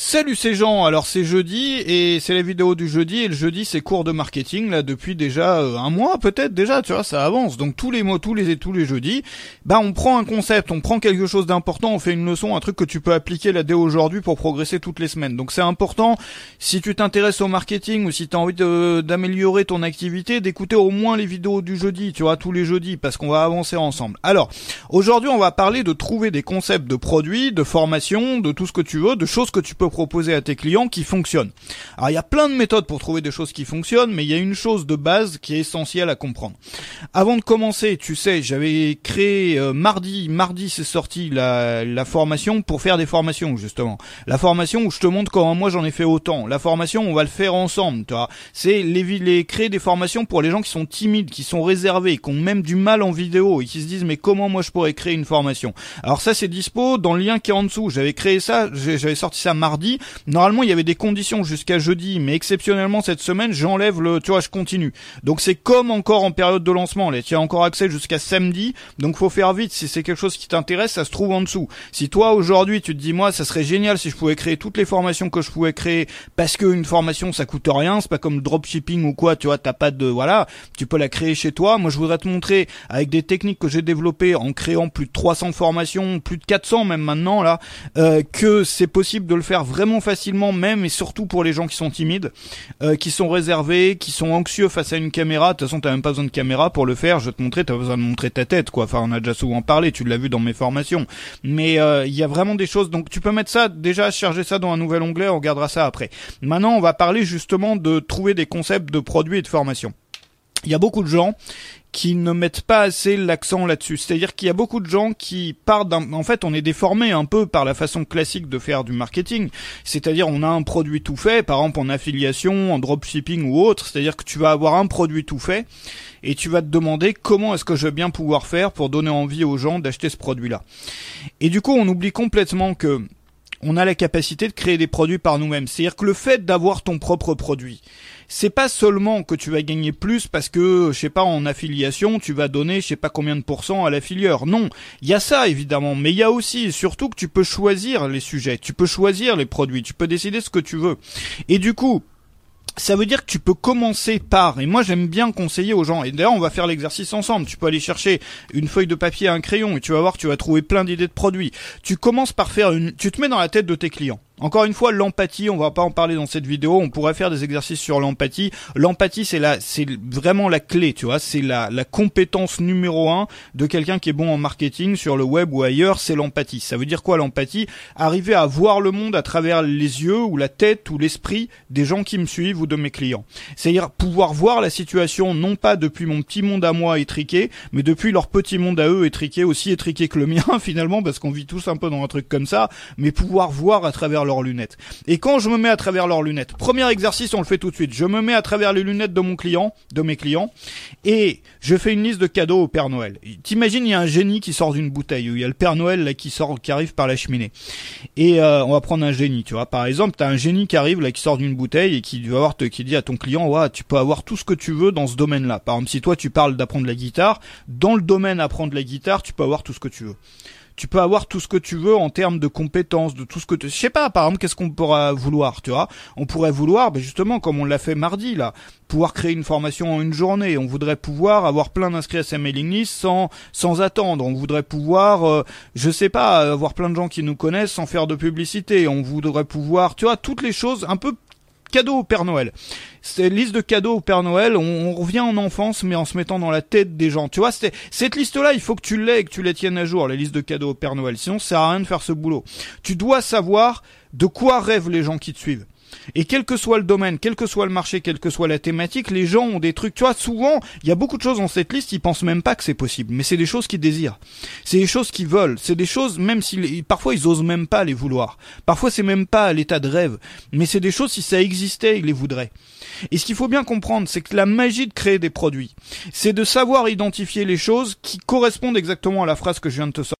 Salut ces gens, alors c'est jeudi et c'est la vidéo du jeudi et le jeudi c'est cours de marketing là depuis déjà euh, un mois peut-être déjà, tu vois, ça avance. Donc tous les mois, tous les tous les jeudis, bah on prend un concept, on prend quelque chose d'important, on fait une leçon, un truc que tu peux appliquer là dès aujourd'hui pour progresser toutes les semaines. Donc c'est important si tu t'intéresses au marketing ou si tu as envie d'améliorer ton activité, d'écouter au moins les vidéos du jeudi, tu vois, tous les jeudis parce qu'on va avancer ensemble. Alors, aujourd'hui, on va parler de trouver des concepts de produits, de formation, de tout ce que tu veux, de choses que tu peux proposer à tes clients qui fonctionnent. Alors il y a plein de méthodes pour trouver des choses qui fonctionnent, mais il y a une chose de base qui est essentielle à comprendre. Avant de commencer, tu sais, j'avais créé euh, mardi, mardi c'est sorti la, formation pour faire des formations justement. La formation où je te montre comment moi j'en ai fait autant. La formation, on va le faire ensemble, tu vois. C'est les, les créer des formations pour les gens qui sont timides, qui sont réservés, qui ont même du mal en vidéo et qui se disent mais comment moi je pourrais créer une formation? Alors ça c'est dispo dans le lien qui est en dessous. J'avais créé ça, j'avais sorti ça mardi Normalement, il y avait des conditions jusqu'à jeudi, mais exceptionnellement cette semaine, j'enlève le, tu vois, je continue. Donc c'est comme encore en période de lancement, là, tu as encore accès jusqu'à samedi, donc faut faire vite. Si c'est quelque chose qui t'intéresse, ça se trouve en dessous. Si toi aujourd'hui tu te dis moi, ça serait génial si je pouvais créer toutes les formations que je pouvais créer, parce qu'une formation ça coûte rien, c'est pas comme dropshipping ou quoi, tu vois, t'as pas de, voilà, tu peux la créer chez toi. Moi, je voudrais te montrer avec des techniques que j'ai développées en créant plus de 300 formations, plus de 400 même maintenant là, euh, que c'est possible de le faire vraiment facilement même et surtout pour les gens qui sont timides, euh, qui sont réservés, qui sont anxieux face à une caméra. De toute façon, t'as même pas besoin de caméra pour le faire. Je vais te montrer, t'as besoin de montrer ta tête, quoi. Enfin, on a déjà souvent parlé, tu l'as vu dans mes formations. Mais euh, il y a vraiment des choses. Donc, tu peux mettre ça déjà, charger ça dans un nouvel onglet. On regardera ça après. Maintenant, on va parler justement de trouver des concepts de produits et de formation. Il y a beaucoup de gens qui ne mettent pas assez l'accent là-dessus. C'est-à-dire qu'il y a beaucoup de gens qui partent d'un... En fait, on est déformé un peu par la façon classique de faire du marketing. C'est-à-dire, on a un produit tout fait, par exemple en affiliation, en dropshipping ou autre. C'est-à-dire que tu vas avoir un produit tout fait et tu vas te demander comment est-ce que je vais bien pouvoir faire pour donner envie aux gens d'acheter ce produit-là. Et du coup, on oublie complètement que on a la capacité de créer des produits par nous-mêmes. C'est-à-dire que le fait d'avoir ton propre produit, c'est pas seulement que tu vas gagner plus parce que, je sais pas, en affiliation, tu vas donner, je sais pas combien de pourcents à l'affilieur. Non, il y a ça évidemment, mais il y a aussi surtout que tu peux choisir les sujets, tu peux choisir les produits, tu peux décider ce que tu veux. Et du coup, ça veut dire que tu peux commencer par, et moi j'aime bien conseiller aux gens, et d'ailleurs on va faire l'exercice ensemble, tu peux aller chercher une feuille de papier un crayon, et tu vas voir tu vas trouver plein d'idées de produits. Tu commences par faire une, tu te mets dans la tête de tes clients. Encore une fois, l'empathie, on va pas en parler dans cette vidéo, on pourrait faire des exercices sur l'empathie. L'empathie, c'est la, c'est vraiment la clé, tu vois, c'est la, la compétence numéro un de quelqu'un qui est bon en marketing sur le web ou ailleurs, c'est l'empathie. Ça veut dire quoi l'empathie? Arriver à voir le monde à travers les yeux ou la tête ou l'esprit des gens qui me suivent ou de mes clients. C'est-à-dire pouvoir voir la situation non pas depuis mon petit monde à moi étriqué, mais depuis leur petit monde à eux étriqué, aussi étriqué que le mien finalement, parce qu'on vit tous un peu dans un truc comme ça, mais pouvoir voir à travers leurs lunettes. Et quand je me mets à travers leurs lunettes, premier exercice, on le fait tout de suite. Je me mets à travers les lunettes de mon client, de mes clients, et je fais une liste de cadeaux au Père Noël. T'imagines, il y a un génie qui sort d'une bouteille, ou il y a le Père Noël là qui sort, qui arrive par la cheminée. Et euh, on va prendre un génie, tu vois. Par exemple, t'as un génie qui arrive là, qui sort d'une bouteille et qui va avoir, qui dit à ton client, ouais, tu peux avoir tout ce que tu veux dans ce domaine-là. Par exemple, si toi tu parles d'apprendre la guitare, dans le domaine apprendre la guitare, tu peux avoir tout ce que tu veux tu peux avoir tout ce que tu veux en termes de compétences, de tout ce que tu... Je sais pas, par exemple, qu'est-ce qu'on pourra vouloir, tu vois? On pourrait vouloir, ben justement, comme on l'a fait mardi, là, pouvoir créer une formation en une journée. On voudrait pouvoir avoir plein d'inscrits à sa mailing list sans, sans attendre. On voudrait pouvoir, euh, je sais pas, avoir plein de gens qui nous connaissent sans faire de publicité. On voudrait pouvoir, tu vois, toutes les choses un peu cadeaux au Père Noël. C'est liste de cadeaux au Père Noël, on, revient en enfance mais en se mettant dans la tête des gens. Tu vois, cette liste-là, il faut que tu l'aies et que tu la tiennes à jour, la liste de cadeaux au Père Noël. Sinon, ça sert à rien de faire ce boulot. Tu dois savoir de quoi rêvent les gens qui te suivent. Et quel que soit le domaine, quel que soit le marché, quelle que soit la thématique, les gens ont des trucs. Tu vois, souvent, il y a beaucoup de choses dans cette liste, ils pensent même pas que c'est possible. Mais c'est des choses qu'ils désirent. C'est des choses qu'ils veulent. C'est des choses, même si parfois ils osent même pas les vouloir. Parfois c'est même pas à l'état de rêve. Mais c'est des choses, si ça existait, ils les voudraient. Et ce qu'il faut bien comprendre, c'est que la magie de créer des produits, c'est de savoir identifier les choses qui correspondent exactement à la phrase que je viens de te sortir.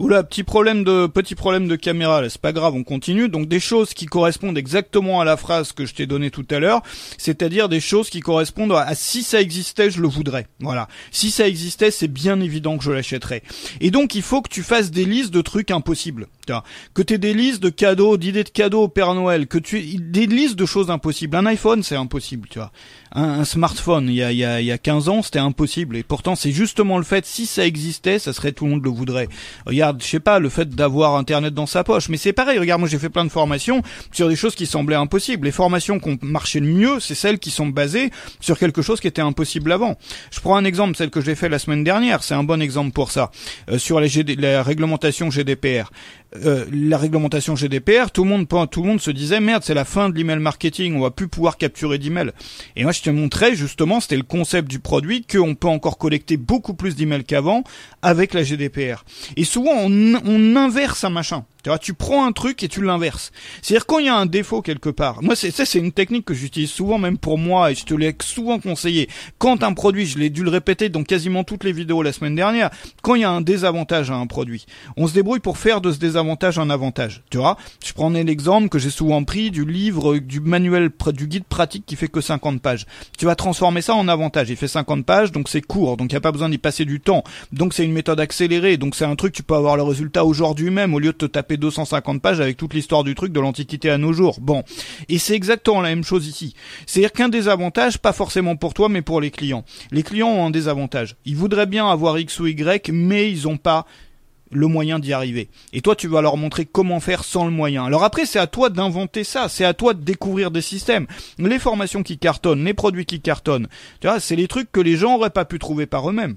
Oula, petit problème de petit problème de caméra, là, c'est pas grave, on continue. Donc des choses qui correspondent exactement à la phrase que je t'ai donnée tout à l'heure, c'est-à-dire des choses qui correspondent à, si ça existait, je le voudrais. Voilà. Si ça existait, c'est bien évident que je l'achèterais. Et donc il faut que tu fasses des listes de trucs impossibles. Que tu aies des listes de cadeaux, d'idées de cadeaux au Père Noël, que tu des listes de choses impossibles. Un iPhone, c'est impossible, tu vois. Un, smartphone, il y a, il y, a, il y a 15 ans, c'était impossible. Et pourtant, c'est justement le fait, si ça existait, ça serait tout le monde le voudrait je sais pas, le fait d'avoir Internet dans sa poche. Mais c'est pareil, regarde, moi j'ai fait plein de formations sur des choses qui semblaient impossibles. Les formations qui ont marché le mieux, c'est celles qui sont basées sur quelque chose qui était impossible avant. Je prends un exemple, celle que j'ai fait la semaine dernière, c'est un bon exemple pour ça, euh, sur la, la réglementation GDPR. Euh, la réglementation GDPR, tout le monde tout le monde se disait merde, c'est la fin de l'email marketing, on va plus pouvoir capturer d'emails. Et moi je te montrais justement, c'était le concept du produit qu'on peut encore collecter beaucoup plus d'emails qu'avant avec la GDPR. Et souvent on, on inverse un machin. Tu vois, tu prends un truc et tu l'inverses. C'est-à-dire quand il y a un défaut quelque part. Moi, c'est ça, c'est une technique que j'utilise souvent, même pour moi, et je te l'ai souvent conseillé. Quand un produit, je l'ai dû le répéter dans quasiment toutes les vidéos la semaine dernière, quand il y a un désavantage à un produit, on se débrouille pour faire de ce désavantage un avantage. Tu vois, je prenais l'exemple que j'ai souvent pris du livre, du manuel, du guide pratique qui fait que 50 pages. Tu vas transformer ça en avantage. Il fait 50 pages, donc c'est court, donc il n'y a pas besoin d'y passer du temps. Donc c'est une méthode accélérée, donc c'est un truc tu peux avoir le résultat aujourd'hui même au lieu de te taper 250 pages avec toute l'histoire du truc de l'Antiquité à nos jours. Bon. Et c'est exactement la même chose ici. C'est-à-dire qu'un désavantage, pas forcément pour toi, mais pour les clients. Les clients ont un désavantage. Ils voudraient bien avoir X ou Y, mais ils ont pas le moyen d'y arriver. Et toi, tu vas leur montrer comment faire sans le moyen. Alors après, c'est à toi d'inventer ça, c'est à toi de découvrir des systèmes. Les formations qui cartonnent, les produits qui cartonnent, tu vois, c'est les trucs que les gens auraient pas pu trouver par eux-mêmes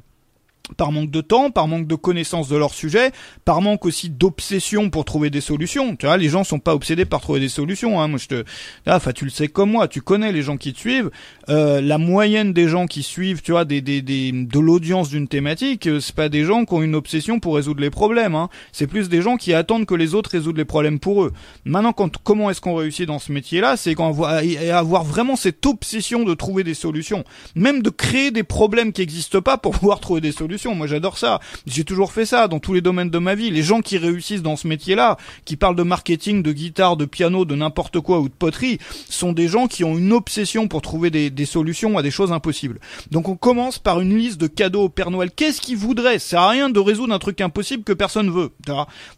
par manque de temps, par manque de connaissance de leur sujet, par manque aussi d'obsession pour trouver des solutions. Tu vois, les gens sont pas obsédés par trouver des solutions. Hein. Moi, je te, enfin, tu le sais comme moi, tu connais les gens qui te suivent. Euh, la moyenne des gens qui suivent, tu vois, des, des, des de l'audience d'une thématique, euh, c'est pas des gens qui ont une obsession pour résoudre les problèmes. Hein. C'est plus des gens qui attendent que les autres résoudent les problèmes pour eux. Maintenant, quand, comment est-ce qu'on réussit dans ce métier-là? C'est quand avoir vraiment cette obsession de trouver des solutions, même de créer des problèmes qui n'existent pas pour pouvoir trouver des solutions. Moi, j'adore ça. J'ai toujours fait ça dans tous les domaines de ma vie. Les gens qui réussissent dans ce métier-là, qui parlent de marketing, de guitare, de piano, de n'importe quoi ou de poterie, sont des gens qui ont une obsession pour trouver des, solutions à des choses impossibles. Donc, on commence par une liste de cadeaux au Père Noël. Qu'est-ce qu'ils voudraient Ça à rien de résoudre un truc impossible que personne veut.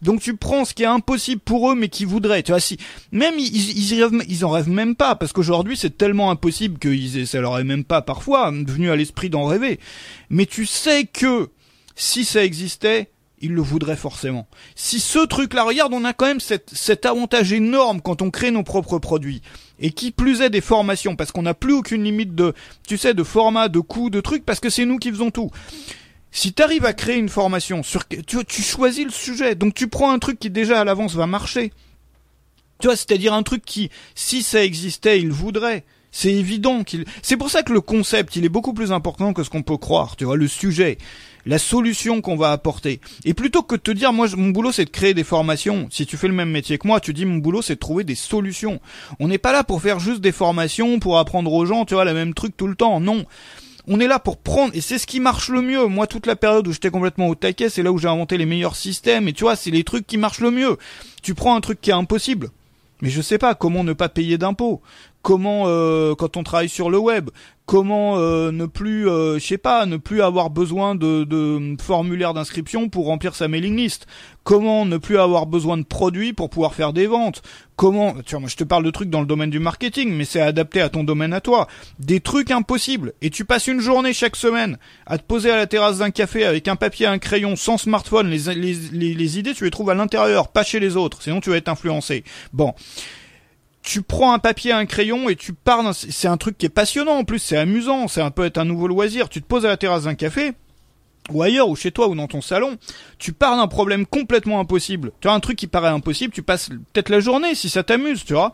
Donc, tu prends ce qui est impossible pour eux, mais qui voudraient. Tu vois, si même ils, ils, rêvent, ils en rêvent même pas, parce qu'aujourd'hui, c'est tellement impossible que ça leur est même pas parfois venu à l'esprit d'en rêver. Mais tu sais que si ça existait, il le voudrait forcément. Si ce truc-là, regarde, on a quand même cet avantage énorme quand on crée nos propres produits. Et qui plus est des formations, parce qu'on n'a plus aucune limite de, tu sais, de format, de coût, de trucs, parce que c'est nous qui faisons tout. Si tu arrives à créer une formation sur, tu, tu choisis le sujet, donc tu prends un truc qui déjà à l'avance va marcher. Tu vois, c'est-à-dire un truc qui, si ça existait, il voudrait. C'est évident qu'il. C'est pour ça que le concept, il est beaucoup plus important que ce qu'on peut croire. Tu vois, le sujet, la solution qu'on va apporter. Et plutôt que de te dire, moi, mon boulot, c'est de créer des formations. Si tu fais le même métier que moi, tu dis, mon boulot, c'est de trouver des solutions. On n'est pas là pour faire juste des formations, pour apprendre aux gens, tu vois, le même truc tout le temps. Non. On est là pour prendre, et c'est ce qui marche le mieux. Moi, toute la période où j'étais complètement au taquet, c'est là où j'ai inventé les meilleurs systèmes, et tu vois, c'est les trucs qui marchent le mieux. Tu prends un truc qui est impossible. Mais je sais pas comment ne pas payer d'impôts comment euh, quand on travaille sur le web, comment euh, ne plus, euh, je sais pas, ne plus avoir besoin de, de formulaires d'inscription pour remplir sa mailing list, comment ne plus avoir besoin de produits pour pouvoir faire des ventes, comment, tu vois, moi je te parle de trucs dans le domaine du marketing, mais c'est adapté à ton domaine à toi, des trucs impossibles, et tu passes une journée chaque semaine à te poser à la terrasse d'un café avec un papier, un crayon, sans smartphone, les, les idées tu les trouves à l'intérieur, pas chez les autres, sinon tu vas être influencé. Bon tu prends un papier, un crayon et tu pars. C'est un truc qui est passionnant en plus, c'est amusant, c'est un peu être un nouveau loisir. Tu te poses à la terrasse d'un café ou ailleurs, ou chez toi, ou dans ton salon, tu pars d'un problème complètement impossible. Tu as un truc qui paraît impossible, tu passes peut-être la journée si ça t'amuse, tu vois.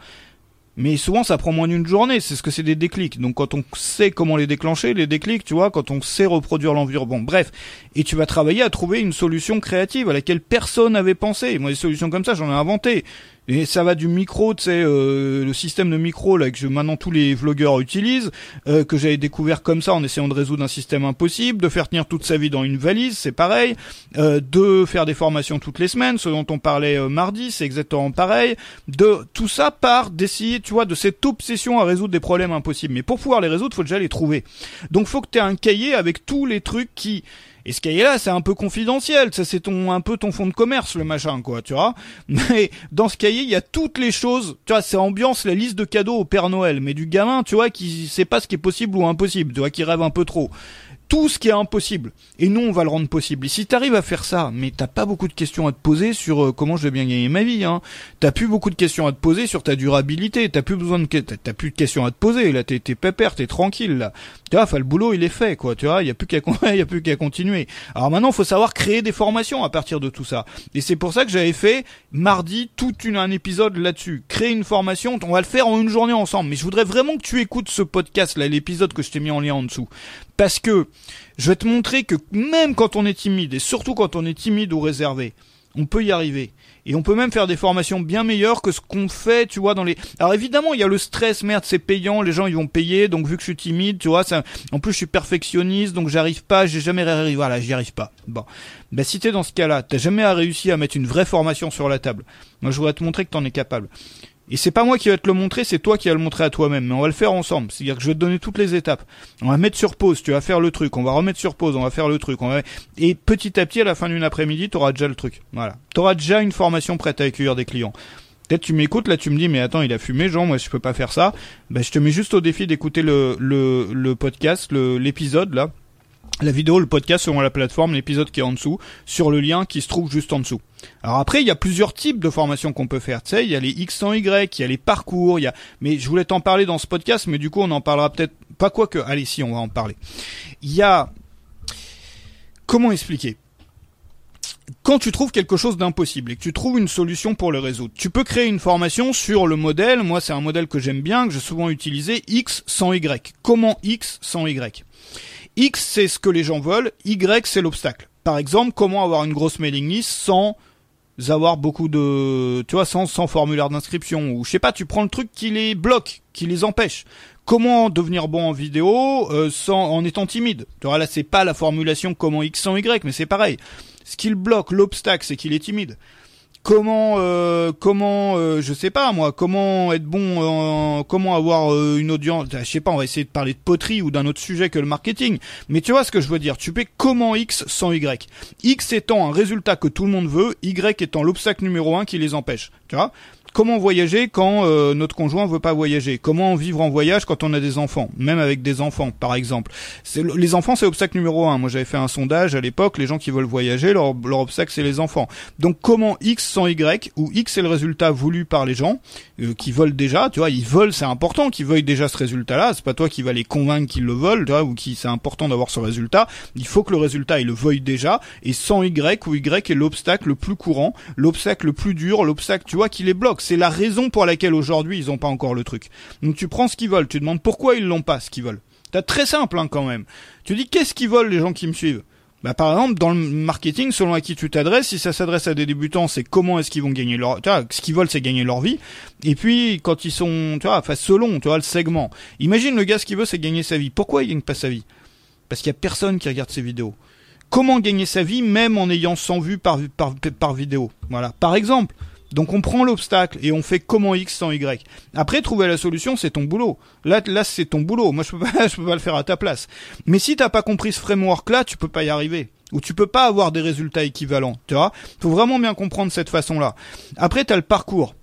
Mais souvent, ça prend moins d'une journée. C'est ce que c'est des déclics. Donc, quand on sait comment les déclencher, les déclics, tu vois, quand on sait reproduire l'environnement, bref. Et tu vas travailler à trouver une solution créative à laquelle personne n'avait pensé. Moi, des solutions comme ça, j'en ai inventé. Et ça va du micro, tu sais, euh, le système de micro là que je, maintenant tous les vlogueurs utilisent, euh, que j'avais découvert comme ça en essayant de résoudre un système impossible, de faire tenir toute sa vie dans une valise, c'est pareil, euh, de faire des formations toutes les semaines, ce dont on parlait euh, mardi, c'est exactement pareil, de tout ça part d'essayer, tu vois, de cette obsession à résoudre des problèmes impossibles. Mais pour pouvoir les résoudre, faut déjà les trouver. Donc faut que tu aies un cahier avec tous les trucs qui et ce cahier-là, c'est un peu confidentiel, ça c'est ton un peu ton fond de commerce le machin quoi, tu vois. Mais dans ce cahier, il y a toutes les choses, tu vois, c'est ambiance la liste de cadeaux au Père Noël, mais du gamin, tu vois, qui sait pas ce qui est possible ou impossible, tu vois, qui rêve un peu trop tout ce qui est impossible. Et nous, on va le rendre possible. Et si t'arrives à faire ça, mais t'as pas beaucoup de questions à te poser sur euh, comment je vais bien gagner ma vie, hein. T'as plus beaucoup de questions à te poser sur ta durabilité. T'as plus besoin de, t'as plus de questions à te poser. Là, t'es, t'es pépère, t'es tranquille, là. Tu vois, le boulot, il est fait, quoi. Tu vois, y a plus qu'à, y a plus qu'à continuer. Alors maintenant, faut savoir créer des formations à partir de tout ça. Et c'est pour ça que j'avais fait mardi tout une, un épisode là-dessus. Créer une formation. On va le faire en une journée ensemble. Mais je voudrais vraiment que tu écoutes ce podcast, là, l'épisode que je t'ai mis en lien en dessous. Parce que je vais te montrer que même quand on est timide, et surtout quand on est timide ou réservé, on peut y arriver. Et on peut même faire des formations bien meilleures que ce qu'on fait, tu vois, dans les... Alors évidemment, il y a le stress, merde, c'est payant, les gens ils vont payer, donc vu que je suis timide, tu vois, ça... en plus je suis perfectionniste, donc j'arrive pas, j'ai jamais réussi, voilà, j'y arrive pas. Bon. Bah si t'es dans ce cas-là, t'as jamais réussi à mettre une vraie formation sur la table. Moi je voudrais te montrer que t'en es capable. Et c'est pas moi qui vais te le montrer, c'est toi qui vas le montrer à toi-même. Mais on va le faire ensemble. C'est-à-dire que je vais te donner toutes les étapes. On va mettre sur pause, tu vas faire le truc. On va remettre sur pause, on va faire le truc. On va... Et petit à petit, à la fin d'une après-midi, tu auras déjà le truc. Voilà. Tu auras déjà une formation prête à accueillir des clients. Peut-être tu m'écoutes, là tu me dis mais attends il a fumé Jean, moi je peux pas faire ça. Ben je te mets juste au défi d'écouter le, le, le podcast, l'épisode là, la vidéo, le podcast selon la plateforme, l'épisode qui est en dessous, sur le lien qui se trouve juste en dessous. Alors après, il y a plusieurs types de formations qu'on peut faire. Tu il y a les X sans Y, il y a les parcours, il y a. Mais je voulais t'en parler dans ce podcast, mais du coup, on en parlera peut-être pas quoi que. Allez, si, on va en parler. Il y a. Comment expliquer? Quand tu trouves quelque chose d'impossible et que tu trouves une solution pour le résoudre, tu peux créer une formation sur le modèle, moi c'est un modèle que j'aime bien, que j'ai souvent utilisé, X sans Y. Comment X sans Y? X, c'est ce que les gens veulent, Y, c'est l'obstacle. Par exemple, comment avoir une grosse mailing list sans avoir beaucoup de, tu vois, sans, sans formulaire d'inscription, ou je sais pas, tu prends le truc qui les bloque, qui les empêche. Comment devenir bon en vidéo euh, sans, en étant timide? Tu vois, là, c'est pas la formulation comment X sans Y, mais c'est pareil. Ce qui le bloque, l'obstacle, c'est qu'il est timide comment euh, comment euh, je sais pas moi comment être bon comment avoir euh, une audience je sais pas on va essayer de parler de poterie ou d'un autre sujet que le marketing. Mais tu vois ce que je veux dire. Tu fais comment X sans Y? X étant un résultat que tout le monde veut Y étant l'obstacle numéro un qui les empêche. Tu vois? Comment voyager quand euh, notre conjoint veut pas voyager? Comment vivre en voyage quand on a des enfants Même avec des enfants, par exemple? les enfants, c'est obstacle numéro un. Moi, j'avais fait un sondage à l'époque. Les gens qui veulent voyager, leur, leur obstacle, c'est les enfants. Donc, comment X sans Y, où X est le résultat voulu par les gens euh, qui veulent déjà. Tu vois, ils veulent, c'est important qu'ils veuillent déjà ce résultat-là. C'est pas toi qui vas les convaincre qu'ils le veulent, tu vois, ou qui c'est important d'avoir ce résultat. Il faut que le résultat, il le veuille déjà. Et sans Y, où Y est l'obstacle le plus courant, l'obstacle le plus dur, l'obstacle, tu vois, qui les bloque c'est la raison pour laquelle aujourd'hui ils n'ont pas encore le truc. Donc tu prends ce qu'ils veulent, tu demandes pourquoi ils l'ont pas ce qu'ils veulent. T'as très simple hein, quand même. Tu dis qu'est-ce qu'ils veulent les gens qui me suivent? Bah, par exemple, dans le marketing, selon à qui tu t'adresses, si ça s'adresse à des débutants, c'est comment est-ce qu'ils vont gagner leur, tu ce qu'ils veulent, c'est gagner leur vie. Et puis, quand ils sont, tu vois, enfin, selon, tu le segment. Imagine le gars, ce qu'il veut, c'est gagner sa vie. Pourquoi il gagne pas sa vie? Parce qu'il y a personne qui regarde ses vidéos. Comment gagner sa vie, même en ayant 100 vues par, par, par vidéo? Voilà. Par exemple. Donc on prend l'obstacle et on fait comment X sans Y. Après trouver la solution, c'est ton boulot. Là là c'est ton boulot. Moi je peux pas je peux pas le faire à ta place. Mais si t'as pas compris ce framework là, tu peux pas y arriver ou tu peux pas avoir des résultats équivalents, tu vois Faut vraiment bien comprendre cette façon-là. Après t'as le parcours.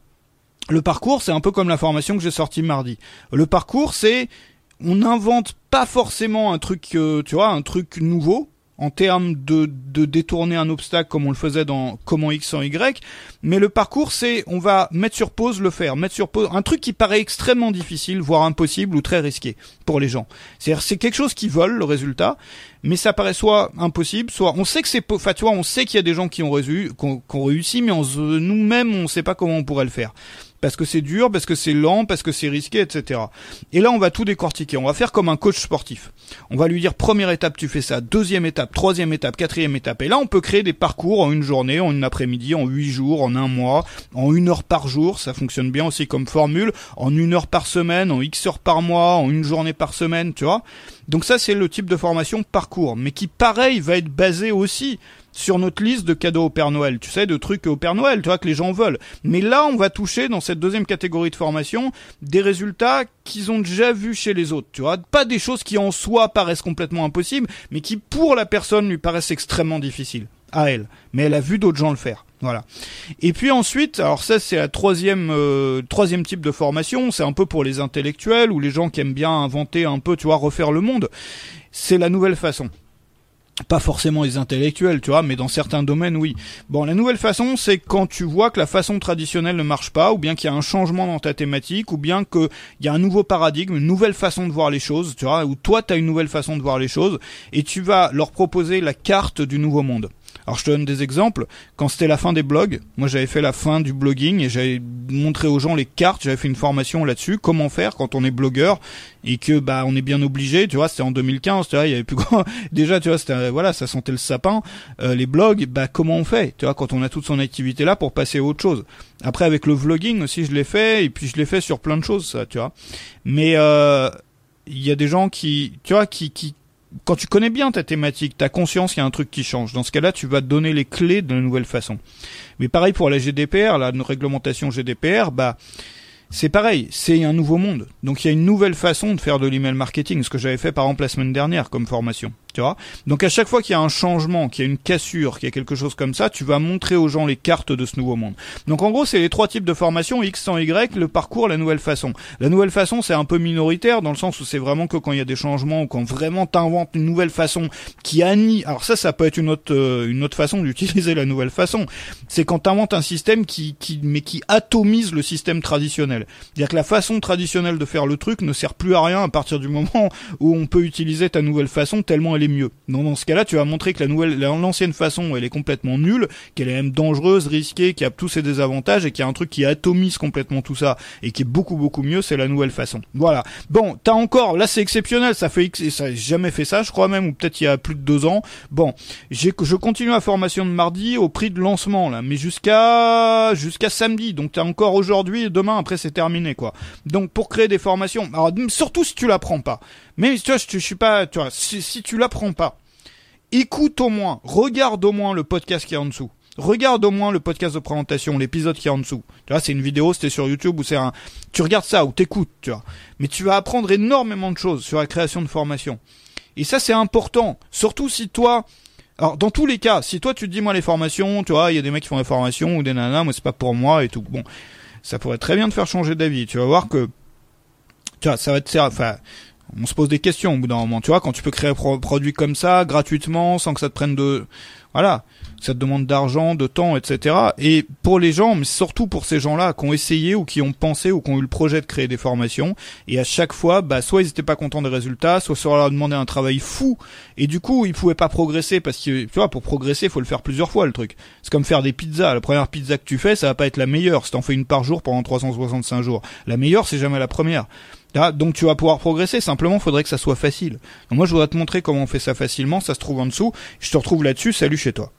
Le parcours, c'est un peu comme la formation que j'ai sortie mardi. Le parcours, c'est on n'invente pas forcément un truc, euh, tu vois, un truc nouveau en termes de, de détourner un obstacle comme on le faisait dans comment X sans Y, mais le parcours c'est on va mettre sur pause le faire, mettre sur pause un truc qui paraît extrêmement difficile, voire impossible ou très risqué pour les gens. C'est-à-dire c'est quelque chose qui vole le résultat, mais ça paraît soit impossible, soit on sait que c'est, enfin tu vois, on sait qu'il y a des gens qui ont, réussi, qui ont, réussi, mais nous-mêmes on sait pas comment on pourrait le faire parce que c'est dur, parce que c'est lent, parce que c'est risqué, etc. Et là, on va tout décortiquer. On va faire comme un coach sportif. On va lui dire première étape, tu fais ça, deuxième étape, troisième étape, quatrième étape. Et là, on peut créer des parcours en une journée, en une après-midi, en huit jours, en un mois, en une heure par jour. Ça fonctionne bien aussi comme formule. En une heure par semaine, en X heures par mois, en une journée par semaine, tu vois. Donc ça, c'est le type de formation parcours, mais qui, pareil, va être basé aussi sur notre liste de cadeaux au Père Noël, tu sais, de trucs au Père Noël, tu vois, que les gens veulent. Mais là, on va toucher dans cette deuxième catégorie de formation des résultats qu'ils ont déjà vus chez les autres, tu vois. Pas des choses qui en soi paraissent complètement impossibles, mais qui pour la personne lui paraissent extrêmement difficiles à elle. Mais elle a vu d'autres gens le faire. Voilà. Et puis ensuite, alors ça c'est la troisième euh, troisième type de formation, c'est un peu pour les intellectuels ou les gens qui aiment bien inventer un peu, tu vois, refaire le monde. C'est la nouvelle façon pas forcément les intellectuels, tu vois, mais dans certains domaines, oui. Bon, la nouvelle façon, c'est quand tu vois que la façon traditionnelle ne marche pas, ou bien qu'il y a un changement dans ta thématique, ou bien qu'il y a un nouveau paradigme, une nouvelle façon de voir les choses, tu vois, ou toi, tu as une nouvelle façon de voir les choses, et tu vas leur proposer la carte du nouveau monde. Alors je te donne des exemples. Quand c'était la fin des blogs, moi j'avais fait la fin du blogging et j'avais montré aux gens les cartes, j'avais fait une formation là-dessus, comment faire quand on est blogueur et que bah on est bien obligé, tu vois, c'était en 2015, tu vois, il y avait plus quoi. Déjà, tu vois, c'était voilà, ça sentait le sapin. Euh, les blogs, bah comment on fait, tu vois, quand on a toute son activité là pour passer à autre chose. Après avec le vlogging aussi, je l'ai fait et puis je l'ai fait sur plein de choses, ça, tu vois. Mais euh, il y a des gens qui, tu vois, qui, qui quand tu connais bien ta thématique, tu as conscience qu'il y a un truc qui change. Dans ce cas-là, tu vas donner les clés de nouvelle façon. Mais pareil pour la GDPR, la réglementation GDPR, bah c'est pareil, c'est un nouveau monde. Donc il y a une nouvelle façon de faire de l'email marketing, ce que j'avais fait par exemple la semaine dernière comme formation. Donc à chaque fois qu'il y a un changement, qu'il y a une cassure, qu'il y a quelque chose comme ça, tu vas montrer aux gens les cartes de ce nouveau monde. Donc en gros, c'est les trois types de formation X sans Y, le parcours, la nouvelle façon. La nouvelle façon, c'est un peu minoritaire dans le sens où c'est vraiment que quand il y a des changements ou quand vraiment t'inventes une nouvelle façon qui annie. Alors ça, ça peut être une autre euh, une autre façon d'utiliser la nouvelle façon. C'est quand t'inventes un système qui qui mais qui atomise le système traditionnel. C'est-à-dire que la façon traditionnelle de faire le truc ne sert plus à rien à partir du moment où on peut utiliser ta nouvelle façon tellement elle mieux. Donc dans ce cas-là, tu vas montrer que la nouvelle, l'ancienne façon, elle est complètement nulle, qu'elle est même dangereuse, risquée, qui a tous ses désavantages et qu'il y a un truc qui atomise complètement tout ça et qui est beaucoup beaucoup mieux, c'est la nouvelle façon. Voilà. Bon, t'as encore, là c'est exceptionnel, ça fait, ça j'ai jamais fait ça, je crois même, ou peut-être il y a plus de deux ans. Bon, j'ai, je continue la formation de mardi au prix de lancement là, mais jusqu'à jusqu'à samedi. Donc t'as encore aujourd'hui demain après c'est terminé quoi. Donc pour créer des formations, alors surtout si tu l'apprends pas. Mais tu vois, je, suis pas, tu vois, si, tu l'apprends pas, écoute au moins, regarde au moins le podcast qui est en dessous. Regarde au moins le podcast de présentation, l'épisode qui est en dessous. Tu vois, c'est une vidéo, c'était sur YouTube ou c'est un, tu regardes ça ou t'écoutes, tu vois. Mais tu vas apprendre énormément de choses sur la création de formation. Et ça, c'est important. Surtout si toi, alors dans tous les cas, si toi tu dis moi les formations, tu vois, il y a des mecs qui font des formations ou des nanas, moi c'est pas pour moi et tout. Bon, ça pourrait très bien te faire changer d'avis. Tu vas voir que, tu vois, ça va te enfin, on se pose des questions au bout d'un moment. Tu vois, quand tu peux créer un produit comme ça, gratuitement, sans que ça te prenne de... Voilà, ça te demande d'argent, de temps, etc. Et pour les gens, mais surtout pour ces gens-là qui ont essayé ou qui ont pensé ou qui ont eu le projet de créer des formations, et à chaque fois, bah, soit ils étaient pas contents des résultats, soit ça leur a demandé un travail fou, et du coup, ils pouvaient pas progresser parce que, tu vois, pour progresser, il faut le faire plusieurs fois, le truc. C'est comme faire des pizzas. La première pizza que tu fais, ça va pas être la meilleure si t'en fais une par jour pendant 365 jours. La meilleure, c'est jamais la première. Ah, donc tu vas pouvoir progresser, simplement faudrait que ça soit facile. moi je voudrais te montrer comment on fait ça facilement, ça se trouve en dessous, je te retrouve là-dessus, salut chez toi.